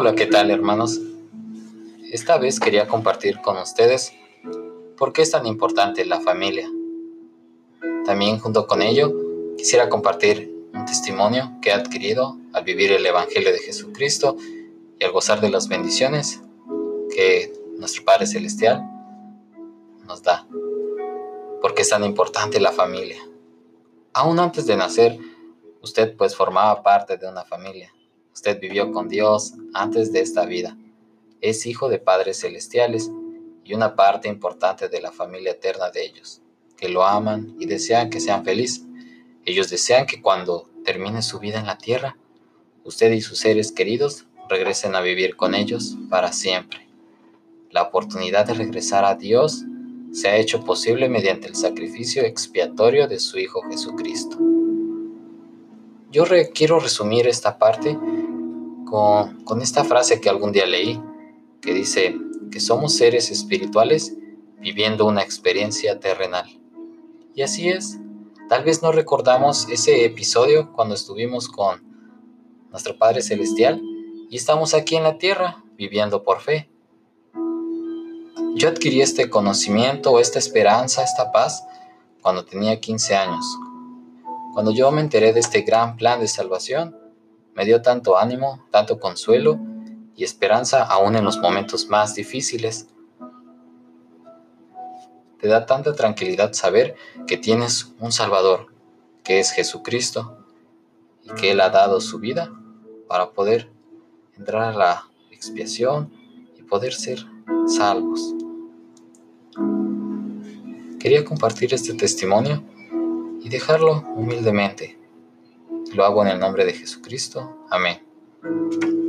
Hola, ¿qué tal hermanos? Esta vez quería compartir con ustedes por qué es tan importante la familia. También junto con ello quisiera compartir un testimonio que he adquirido al vivir el Evangelio de Jesucristo y al gozar de las bendiciones que nuestro Padre Celestial nos da. ¿Por qué es tan importante la familia? Aún antes de nacer, usted pues formaba parte de una familia Usted vivió con Dios antes de esta vida. Es hijo de padres celestiales y una parte importante de la familia eterna de ellos, que lo aman y desean que sean felices. Ellos desean que cuando termine su vida en la tierra, usted y sus seres queridos regresen a vivir con ellos para siempre. La oportunidad de regresar a Dios se ha hecho posible mediante el sacrificio expiatorio de su Hijo Jesucristo. Yo quiero resumir esta parte con, esta frase que algún día leí, que dice que somos seres espirituales viviendo una experiencia terrenal. Y así es, tal vez no recordamos ese episodio cuando estuvimos con nuestro Padre Celestial y estamos aquí en la tierra viviendo por fe. Yo adquirí este conocimiento, esta esperanza, esta paz cuando tenía 15 años. Cuando yo me enteré de este gran plan de salvación, me dio tanto ánimo, tanto consuelo y esperanza aún en los momentos más difíciles. Te da tanta tranquilidad saber que tienes un Salvador, que es Jesucristo, y que Él ha dado su vida para poder entrar a la expiación y poder ser salvos. Quería compartir este testimonio y dejarlo humildemente lo hago en el nombre de Jesucristo. Amén.